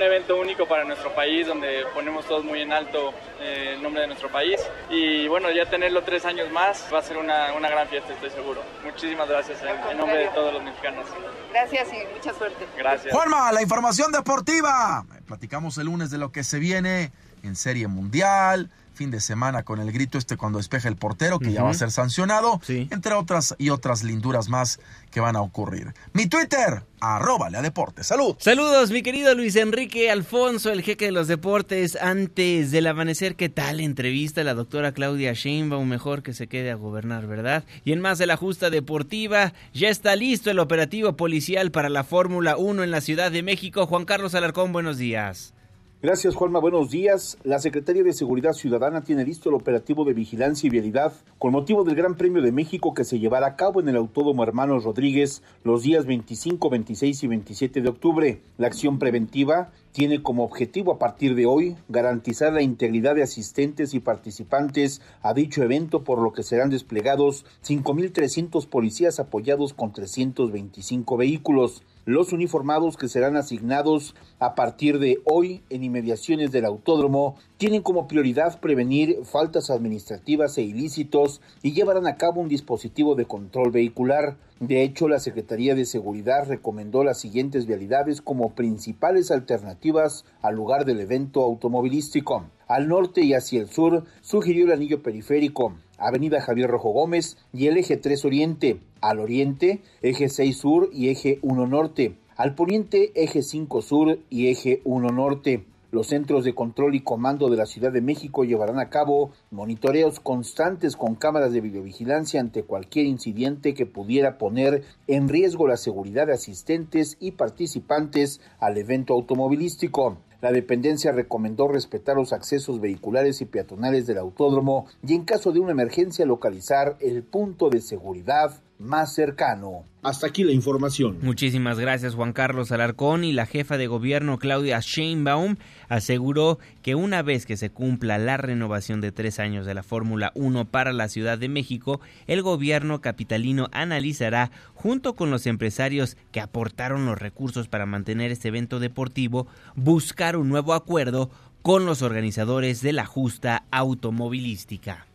evento único para nuestro país donde ponemos todos muy en alto eh, el nombre de nuestro país y bueno, ya tenerlo tres años más va a ser una, gran fiesta, estoy seguro. Muchísimas gracias en, nombre de todos los mexicanos. Gracias y mucha suerte. Gracias. Juanma, la información deportiva. Platicamos el lunes de lo que se viene en Serie Mundial fin de semana con el grito este cuando despeja el portero, que ya va a ser sancionado, entre otras y otras linduras más que van a ocurrir. Mi Twitter, arroba a deportes. Salud. Saludos, mi querido Luis Enrique Alfonso, el jeque de los deportes. Antes del amanecer, ¿qué tal entrevista la doctora Claudia Sheinbaum? Mejor que se quede a gobernar, ¿verdad? Y en más de la justa deportiva, ya está listo el operativo policial para la Fórmula 1 en la Ciudad de México. Juan Carlos Alarcón, buenos días. Gracias, Juanma. Buenos días. La Secretaría de Seguridad Ciudadana tiene listo el operativo de vigilancia y vialidad con motivo del Gran Premio de México que se llevará a cabo en el Autódromo Hermanos Rodríguez los días 25, 26 y 27 de octubre. La acción preventiva tiene como objetivo a partir de hoy garantizar la integridad de asistentes y participantes a dicho evento, por lo que serán desplegados 5.300 policías apoyados con 325 vehículos. Los uniformados que serán asignados a partir de hoy en inmediaciones del autódromo tienen como prioridad prevenir faltas administrativas e ilícitos y llevarán a cabo un dispositivo de control vehicular. De hecho, la Secretaría de Seguridad recomendó las siguientes vialidades como principales alternativas al lugar del evento automovilístico. Al norte y hacia el sur sugirió el anillo periférico, Avenida Javier Rojo Gómez y el eje 3 Oriente. Al oriente, eje 6 sur y eje 1 norte. Al poniente, eje 5 sur y eje 1 norte. Los centros de control y comando de la Ciudad de México llevarán a cabo monitoreos constantes con cámaras de videovigilancia ante cualquier incidente que pudiera poner en riesgo la seguridad de asistentes y participantes al evento automovilístico. La dependencia recomendó respetar los accesos vehiculares y peatonales del autódromo y en caso de una emergencia localizar el punto de seguridad más cercano. Hasta aquí la información. Muchísimas gracias Juan Carlos Alarcón y la jefa de gobierno Claudia Sheinbaum aseguró que una vez que se cumpla la renovación de tres años de la Fórmula 1 para la Ciudad de México, el gobierno capitalino analizará junto con los empresarios que aportaron los recursos para mantener este evento deportivo buscar un nuevo acuerdo con los organizadores de la justa automovilística.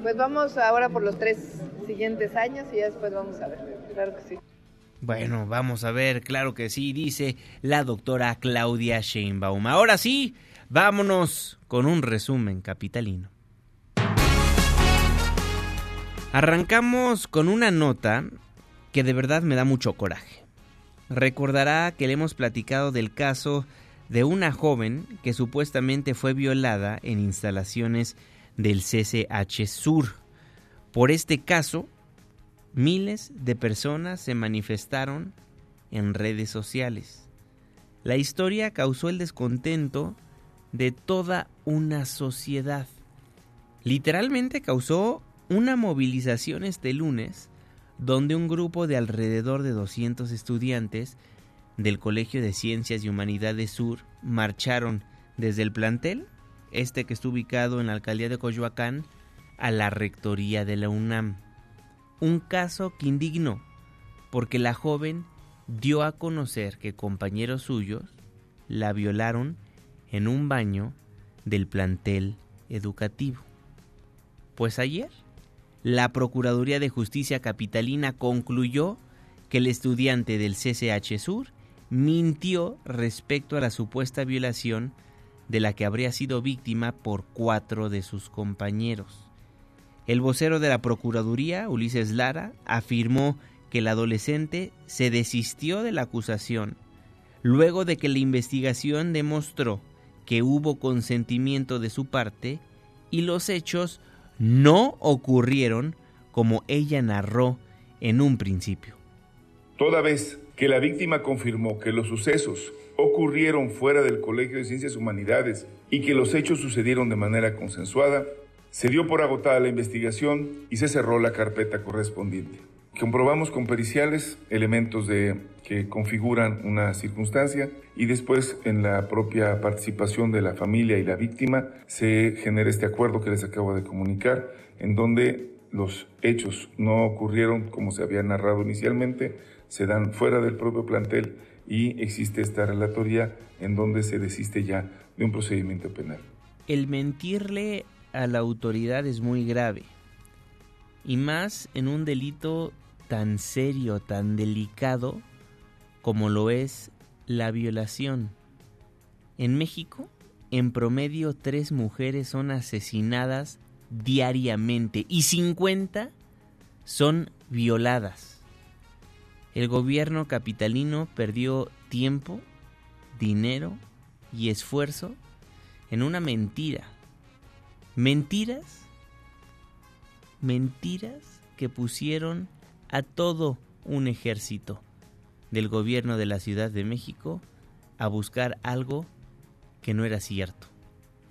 Pues vamos ahora por los tres siguientes años y ya después vamos a ver. Claro que sí. Bueno, vamos a ver, claro que sí, dice la doctora Claudia Sheinbaum. Ahora sí, vámonos con un resumen capitalino. Arrancamos con una nota que de verdad me da mucho coraje. Recordará que le hemos platicado del caso de una joven que supuestamente fue violada en instalaciones del CCH Sur. Por este caso, miles de personas se manifestaron en redes sociales. La historia causó el descontento de toda una sociedad. Literalmente causó una movilización este lunes donde un grupo de alrededor de 200 estudiantes del Colegio de Ciencias y Humanidades Sur marcharon desde el plantel este que está ubicado en la alcaldía de Coyoacán, a la rectoría de la UNAM. Un caso que indignó, porque la joven dio a conocer que compañeros suyos la violaron en un baño del plantel educativo. Pues ayer, la Procuraduría de Justicia Capitalina concluyó que el estudiante del CCH Sur mintió respecto a la supuesta violación de la que habría sido víctima por cuatro de sus compañeros. El vocero de la Procuraduría, Ulises Lara, afirmó que el adolescente se desistió de la acusación luego de que la investigación demostró que hubo consentimiento de su parte y los hechos no ocurrieron como ella narró en un principio. Toda vez que la víctima confirmó que los sucesos ocurrieron fuera del Colegio de Ciencias Humanidades y que los hechos sucedieron de manera consensuada, se dio por agotada la investigación y se cerró la carpeta correspondiente. Comprobamos con periciales elementos de, que configuran una circunstancia y después en la propia participación de la familia y la víctima se genera este acuerdo que les acabo de comunicar en donde los hechos no ocurrieron como se había narrado inicialmente, se dan fuera del propio plantel y existe esta relatoría en donde se desiste ya de un procedimiento penal. El mentirle a la autoridad es muy grave y más en un delito tan serio, tan delicado como lo es la violación. En México, en promedio, tres mujeres son asesinadas diariamente y 50 son violadas el gobierno capitalino perdió tiempo, dinero y esfuerzo en una mentira. Mentiras, mentiras que pusieron a todo un ejército del gobierno de la Ciudad de México a buscar algo que no era cierto,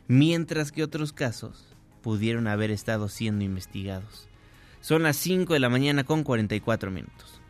mientras que otros casos pudieron haber estado siendo investigados. Son las 5 de la mañana con 44 minutos.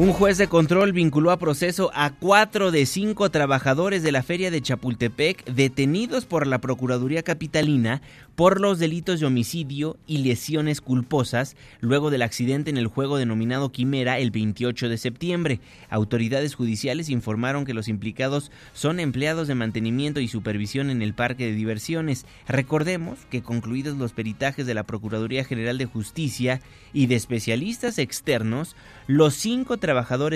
Un juez de control vinculó a proceso a cuatro de cinco trabajadores de la feria de Chapultepec detenidos por la Procuraduría Capitalina por los delitos de homicidio y lesiones culposas luego del accidente en el juego denominado Quimera el 28 de septiembre. Autoridades judiciales informaron que los implicados son empleados de mantenimiento y supervisión en el parque de diversiones. Recordemos que concluidos los peritajes de la Procuraduría General de Justicia y de especialistas externos, los cinco trabajadores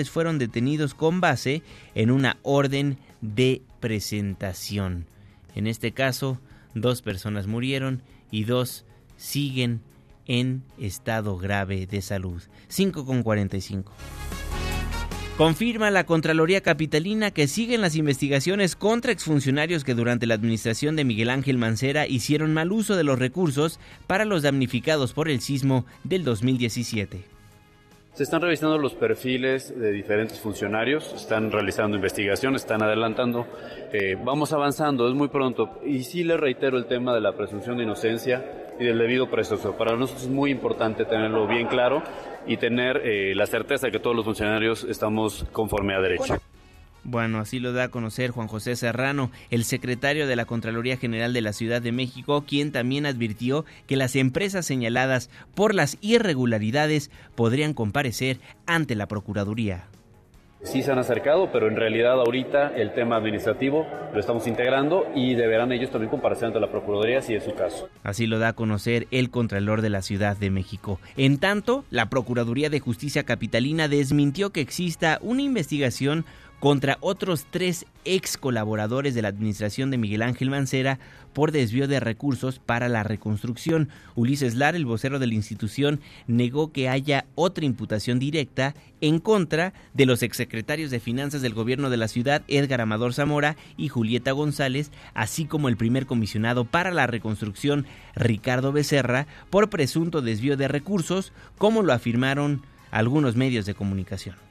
fueron detenidos con base en una orden de presentación. En este caso, dos personas murieron y dos siguen en estado grave de salud. 5 con 45. Confirma la Contraloría Capitalina que siguen las investigaciones contra exfuncionarios que durante la administración de Miguel Ángel Mancera hicieron mal uso de los recursos para los damnificados por el sismo del 2017. Se están revisando los perfiles de diferentes funcionarios, están realizando investigaciones, están adelantando, eh, vamos avanzando, es muy pronto. Y sí le reitero el tema de la presunción de inocencia y del debido proceso. Para nosotros es muy importante tenerlo bien claro y tener eh, la certeza de que todos los funcionarios estamos conforme a derecho. Bueno, así lo da a conocer Juan José Serrano, el secretario de la Contraloría General de la Ciudad de México, quien también advirtió que las empresas señaladas por las irregularidades podrían comparecer ante la Procuraduría. Sí se han acercado, pero en realidad ahorita el tema administrativo lo estamos integrando y deberán ellos también comparecer ante la Procuraduría si es su caso. Así lo da a conocer el Contralor de la Ciudad de México. En tanto, la Procuraduría de Justicia Capitalina desmintió que exista una investigación contra otros tres ex colaboradores de la administración de Miguel Ángel Mancera por desvío de recursos para la reconstrucción. Ulises Lar, el vocero de la institución, negó que haya otra imputación directa en contra de los exsecretarios de Finanzas del gobierno de la ciudad, Edgar Amador Zamora y Julieta González, así como el primer comisionado para la reconstrucción, Ricardo Becerra, por presunto desvío de recursos, como lo afirmaron algunos medios de comunicación.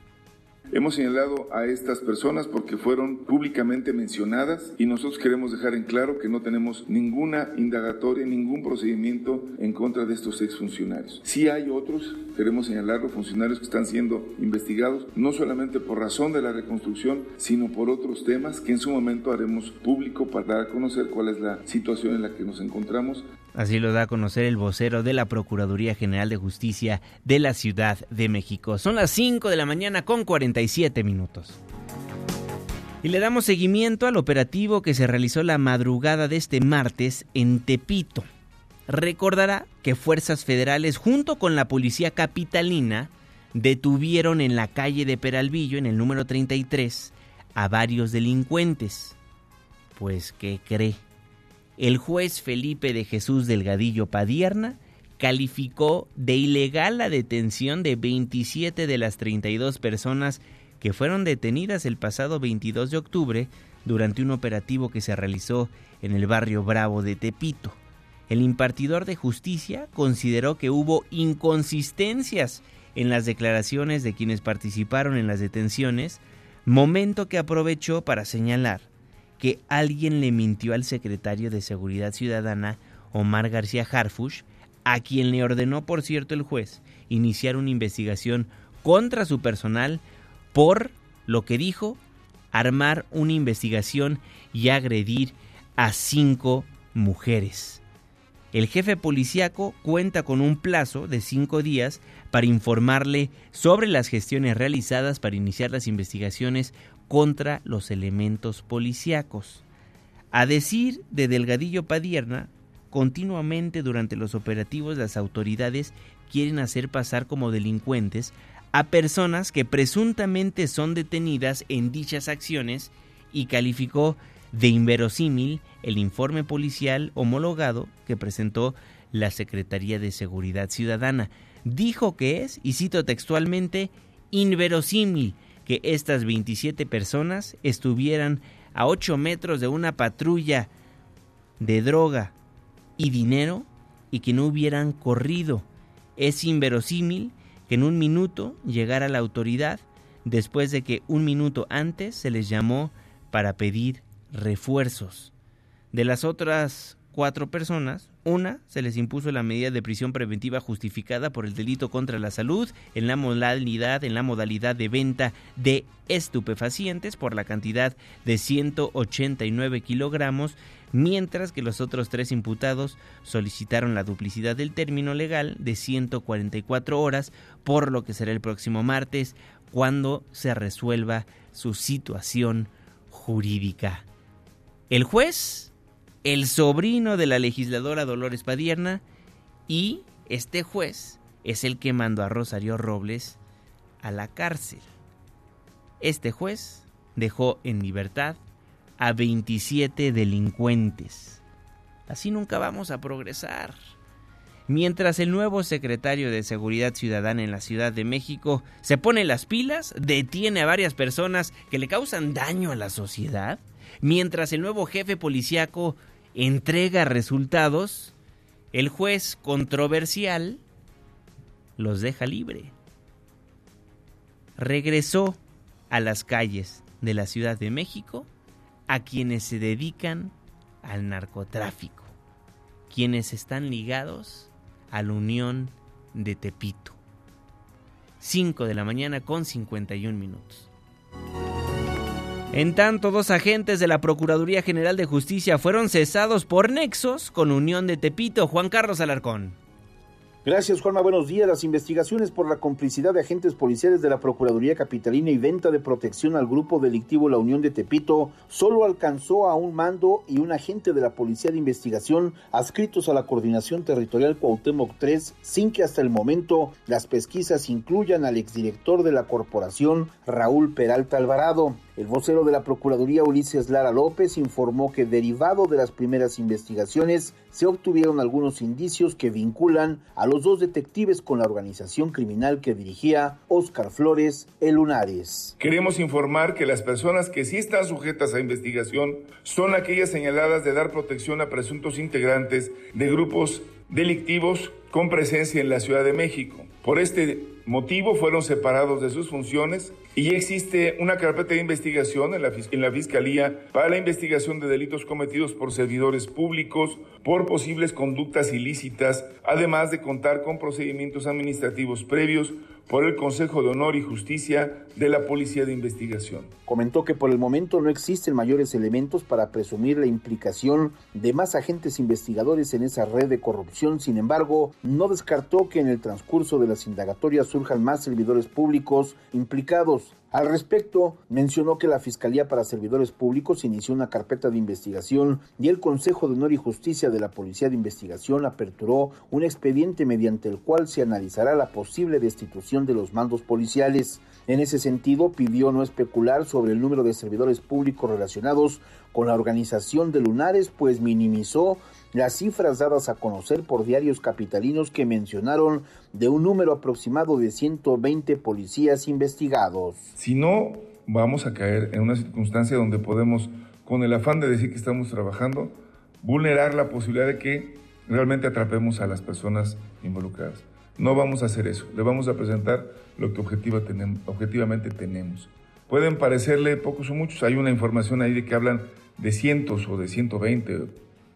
Hemos señalado a estas personas porque fueron públicamente mencionadas y nosotros queremos dejar en claro que no tenemos ninguna indagatoria, ningún procedimiento en contra de estos exfuncionarios. Si hay otros, queremos señalarlo, funcionarios que están siendo investigados no solamente por razón de la reconstrucción, sino por otros temas que en su momento haremos público para dar a conocer cuál es la situación en la que nos encontramos. Así lo da a conocer el vocero de la Procuraduría General de Justicia de la Ciudad de México. Son las 5 de la mañana con 47 minutos. Y le damos seguimiento al operativo que se realizó la madrugada de este martes en Tepito. Recordará que fuerzas federales junto con la policía capitalina detuvieron en la calle de Peralvillo, en el número 33, a varios delincuentes. Pues, ¿qué cree? El juez Felipe de Jesús Delgadillo Padierna calificó de ilegal la detención de 27 de las 32 personas que fueron detenidas el pasado 22 de octubre durante un operativo que se realizó en el barrio Bravo de Tepito. El impartidor de justicia consideró que hubo inconsistencias en las declaraciones de quienes participaron en las detenciones, momento que aprovechó para señalar que alguien le mintió al secretario de Seguridad Ciudadana, Omar García Harfush, a quien le ordenó, por cierto, el juez iniciar una investigación contra su personal por lo que dijo, armar una investigación y agredir a cinco mujeres. El jefe policíaco cuenta con un plazo de cinco días para informarle sobre las gestiones realizadas para iniciar las investigaciones contra los elementos policíacos. A decir de Delgadillo Padierna, continuamente durante los operativos las autoridades quieren hacer pasar como delincuentes a personas que presuntamente son detenidas en dichas acciones y calificó de inverosímil el informe policial homologado que presentó la Secretaría de Seguridad Ciudadana. Dijo que es, y cito textualmente, inverosímil que estas 27 personas estuvieran a 8 metros de una patrulla de droga y dinero y que no hubieran corrido. Es inverosímil que en un minuto llegara la autoridad después de que un minuto antes se les llamó para pedir refuerzos. De las otras cuatro personas, una, se les impuso la medida de prisión preventiva justificada por el delito contra la salud en la modalidad, en la modalidad de venta de estupefacientes por la cantidad de 189 kilogramos, mientras que los otros tres imputados solicitaron la duplicidad del término legal de 144 horas, por lo que será el próximo martes cuando se resuelva su situación jurídica. El juez el sobrino de la legisladora Dolores Padierna y este juez es el que mandó a Rosario Robles a la cárcel. Este juez dejó en libertad a 27 delincuentes. Así nunca vamos a progresar. Mientras el nuevo secretario de Seguridad Ciudadana en la Ciudad de México se pone las pilas, detiene a varias personas que le causan daño a la sociedad, mientras el nuevo jefe policíaco entrega resultados, el juez controversial los deja libre. Regresó a las calles de la Ciudad de México a quienes se dedican al narcotráfico, quienes están ligados a la Unión de Tepito. 5 de la mañana con 51 minutos. En tanto, dos agentes de la Procuraduría General de Justicia fueron cesados por nexos con Unión de Tepito. Juan Carlos Alarcón. Gracias, Juanma. Buenos días. Las investigaciones por la complicidad de agentes policiales de la Procuraduría Capitalina y venta de protección al grupo delictivo La Unión de Tepito solo alcanzó a un mando y un agente de la Policía de Investigación adscritos a la Coordinación Territorial Cuauhtémoc 3, sin que hasta el momento las pesquisas incluyan al exdirector de la corporación, Raúl Peralta Alvarado. El vocero de la Procuraduría Ulises Lara López informó que derivado de las primeras investigaciones se obtuvieron algunos indicios que vinculan a los dos detectives con la organización criminal que dirigía Óscar Flores El Lunares. Queremos informar que las personas que sí están sujetas a investigación son aquellas señaladas de dar protección a presuntos integrantes de grupos delictivos con presencia en la Ciudad de México. Por este motivo fueron separados de sus funciones y existe una carpeta de investigación en la, en la, Fiscalía para la investigación de delitos cometidos por servidores públicos por posibles conductas ilícitas, además de contar con procedimientos administrativos previos por el Consejo de Honor y Justicia de la Policía de Investigación. Comentó que por el momento no existen mayores elementos para presumir la implicación de más agentes investigadores en esa red de corrupción, sin embargo, no descartó que en el transcurso de las indagatorias surjan más servidores públicos implicados. Al respecto, mencionó que la Fiscalía para Servidores Públicos inició una carpeta de investigación y el Consejo de Honor y Justicia de la Policía de Investigación aperturó un expediente mediante el cual se analizará la posible destitución de los mandos policiales. En ese sentido, pidió no especular sobre el número de servidores públicos relacionados con la organización de Lunares, pues minimizó las cifras dadas a conocer por diarios capitalinos que mencionaron de un número aproximado de 120 policías investigados. Si no, vamos a caer en una circunstancia donde podemos, con el afán de decir que estamos trabajando, vulnerar la posibilidad de que realmente atrapemos a las personas involucradas. No vamos a hacer eso, le vamos a presentar lo que objetiva objetivamente tenemos. Pueden parecerle pocos o muchos, hay una información ahí de que hablan de cientos o de 120.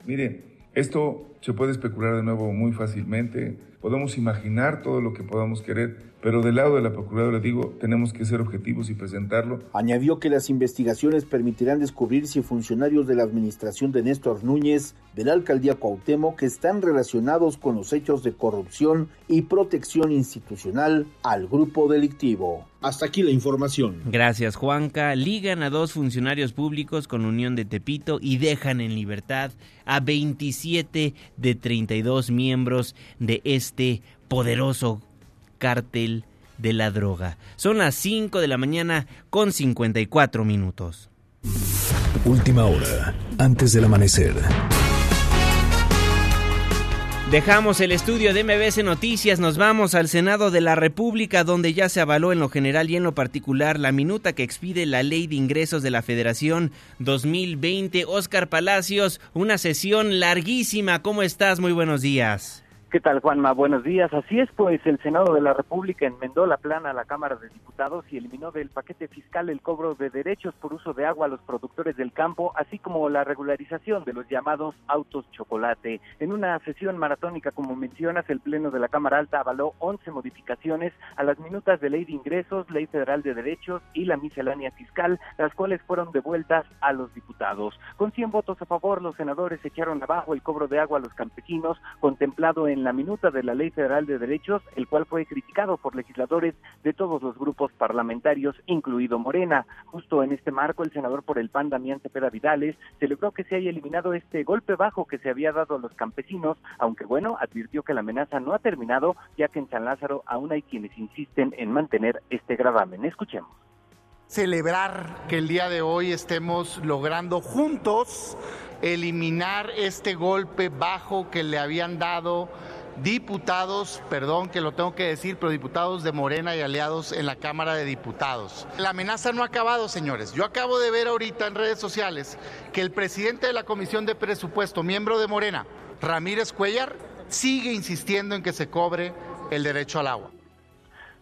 Miren, esto se puede especular de nuevo muy fácilmente, podemos imaginar todo lo que podamos querer, pero del lado de la Procuraduría, digo, tenemos que ser objetivos y presentarlo. Añadió que las investigaciones permitirán descubrir si funcionarios de la administración de Néstor Núñez, de la alcaldía Cuauhtémoc, que están relacionados con los hechos de corrupción y protección institucional al grupo delictivo. Hasta aquí la información. Gracias, Juanca. Ligan a dos funcionarios públicos con Unión de Tepito y dejan en libertad a 27 de 32 miembros de este poderoso cártel de la droga. Son las 5 de la mañana con 54 minutos. Última hora, antes del amanecer. Dejamos el estudio de MBS Noticias, nos vamos al Senado de la República, donde ya se avaló en lo general y en lo particular la minuta que expide la Ley de Ingresos de la Federación 2020. Oscar Palacios, una sesión larguísima. ¿Cómo estás? Muy buenos días. ¿Qué tal, Juanma? Buenos días. Así es, pues el Senado de la República enmendó la plana a la Cámara de Diputados y eliminó del paquete fiscal el cobro de derechos por uso de agua a los productores del campo, así como la regularización de los llamados autos chocolate. En una sesión maratónica, como mencionas, el Pleno de la Cámara Alta avaló 11 modificaciones a las minutas de Ley de Ingresos, Ley Federal de Derechos y la miscelánea fiscal, las cuales fueron devueltas a los diputados. Con 100 votos a favor, los senadores echaron abajo el cobro de agua a los campesinos, contemplado en en la minuta de la Ley Federal de Derechos, el cual fue criticado por legisladores de todos los grupos parlamentarios, incluido Morena. Justo en este marco, el senador por el PAN, Damián Cepeda Vidales, celebró que se haya eliminado este golpe bajo que se había dado a los campesinos, aunque bueno, advirtió que la amenaza no ha terminado, ya que en San Lázaro aún hay quienes insisten en mantener este gravamen. Escuchemos celebrar que el día de hoy estemos logrando juntos eliminar este golpe bajo que le habían dado diputados, perdón que lo tengo que decir, pero diputados de Morena y aliados en la Cámara de Diputados. La amenaza no ha acabado, señores. Yo acabo de ver ahorita en redes sociales que el presidente de la Comisión de Presupuesto, miembro de Morena, Ramírez Cuellar, sigue insistiendo en que se cobre el derecho al agua.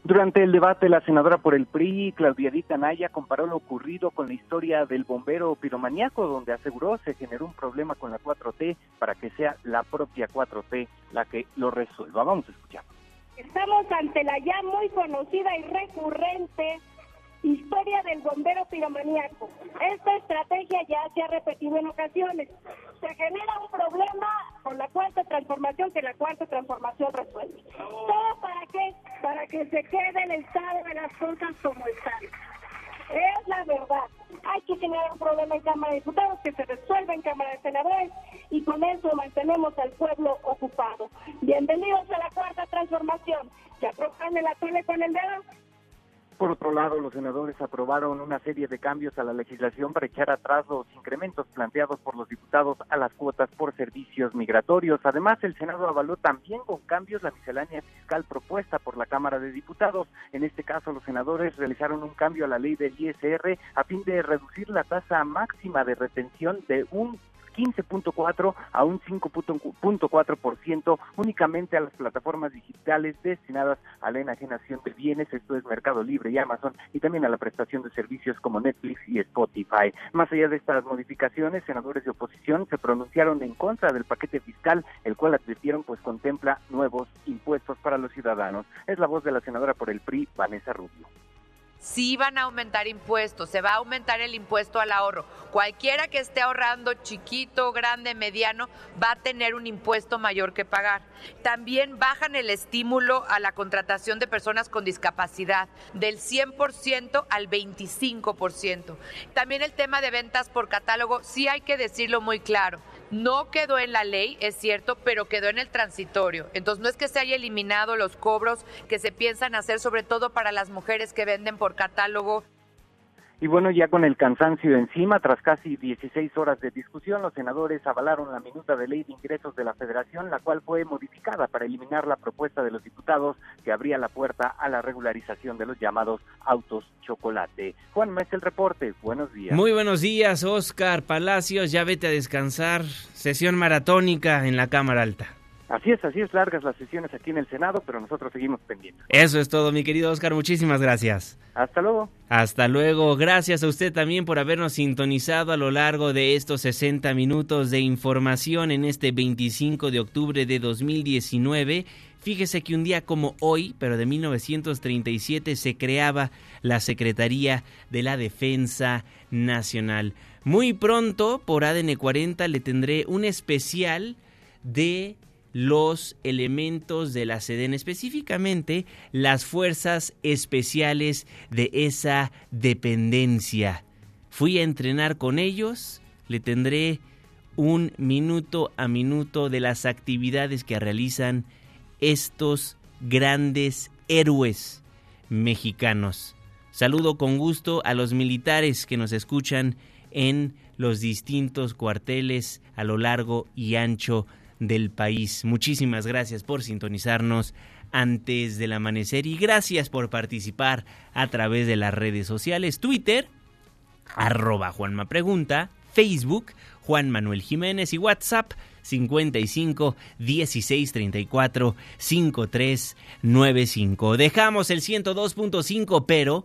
Durante el debate, la senadora por el PRI, Claudia Dita Naya, comparó lo ocurrido con la historia del bombero piromaniaco, donde aseguró se generó un problema con la 4T para que sea la propia 4T la que lo resuelva. Vamos a escuchar. Estamos ante la ya muy conocida y recurrente historia del bombero piromaníaco. Esta estrategia ya se ha repetido en ocasiones. Se genera un problema con la cuarta transformación que la cuarta transformación resuelve. ¿Todo para qué? Para que se quede el estado de las cosas como están. Es la verdad. Hay que generar un problema en Cámara de Diputados que se resuelva en Cámara de Senadores y con eso mantenemos al pueblo ocupado. Bienvenidos a la cuarta transformación. ¿Ya propone la tele con el dedo? Por otro lado, los senadores aprobaron una serie de cambios a la legislación para echar atrás los incrementos planteados por los diputados a las cuotas por servicios migratorios. Además, el Senado avaló también con cambios la miscelánea fiscal propuesta por la Cámara de Diputados. En este caso, los senadores realizaron un cambio a la ley del ISR a fin de reducir la tasa máxima de retención de un 15.4 a un 5.4% únicamente a las plataformas digitales destinadas a la enajenación de bienes, esto es Mercado Libre y Amazon, y también a la prestación de servicios como Netflix y Spotify. Más allá de estas modificaciones, senadores de oposición se pronunciaron en contra del paquete fiscal, el cual advirtieron pues contempla nuevos impuestos para los ciudadanos. Es la voz de la senadora por el PRI, Vanessa Rubio sí van a aumentar impuestos, se va a aumentar el impuesto al ahorro. Cualquiera que esté ahorrando, chiquito, grande, mediano, va a tener un impuesto mayor que pagar. También bajan el estímulo a la contratación de personas con discapacidad del 100% al 25%. También el tema de ventas por catálogo, sí hay que decirlo muy claro no quedó en la ley, es cierto, pero quedó en el transitorio. Entonces no es que se haya eliminado los cobros que se piensan hacer, sobre todo para las mujeres que venden por catálogo y bueno, ya con el cansancio encima, tras casi 16 horas de discusión, los senadores avalaron la minuta de ley de ingresos de la Federación, la cual fue modificada para eliminar la propuesta de los diputados que abría la puerta a la regularización de los llamados autos chocolate. Juan Mes, el reporte. Buenos días. Muy buenos días, Oscar Palacios. Ya vete a descansar. Sesión maratónica en la Cámara Alta. Así es, así es, largas las sesiones aquí en el Senado, pero nosotros seguimos pendientes. Eso es todo, mi querido Oscar, muchísimas gracias. Hasta luego. Hasta luego, gracias a usted también por habernos sintonizado a lo largo de estos 60 minutos de información en este 25 de octubre de 2019. Fíjese que un día como hoy, pero de 1937, se creaba la Secretaría de la Defensa Nacional. Muy pronto, por ADN 40, le tendré un especial de los elementos de la SEDEN, específicamente las fuerzas especiales de esa dependencia. Fui a entrenar con ellos, le tendré un minuto a minuto de las actividades que realizan estos grandes héroes mexicanos. Saludo con gusto a los militares que nos escuchan en los distintos cuarteles a lo largo y ancho del país. Muchísimas gracias por sintonizarnos antes del amanecer y gracias por participar a través de las redes sociales, Twitter, arroba Juanma Pregunta, Facebook, Juan Manuel Jiménez y WhatsApp 55 16 34 53 95. Dejamos el 102.5, pero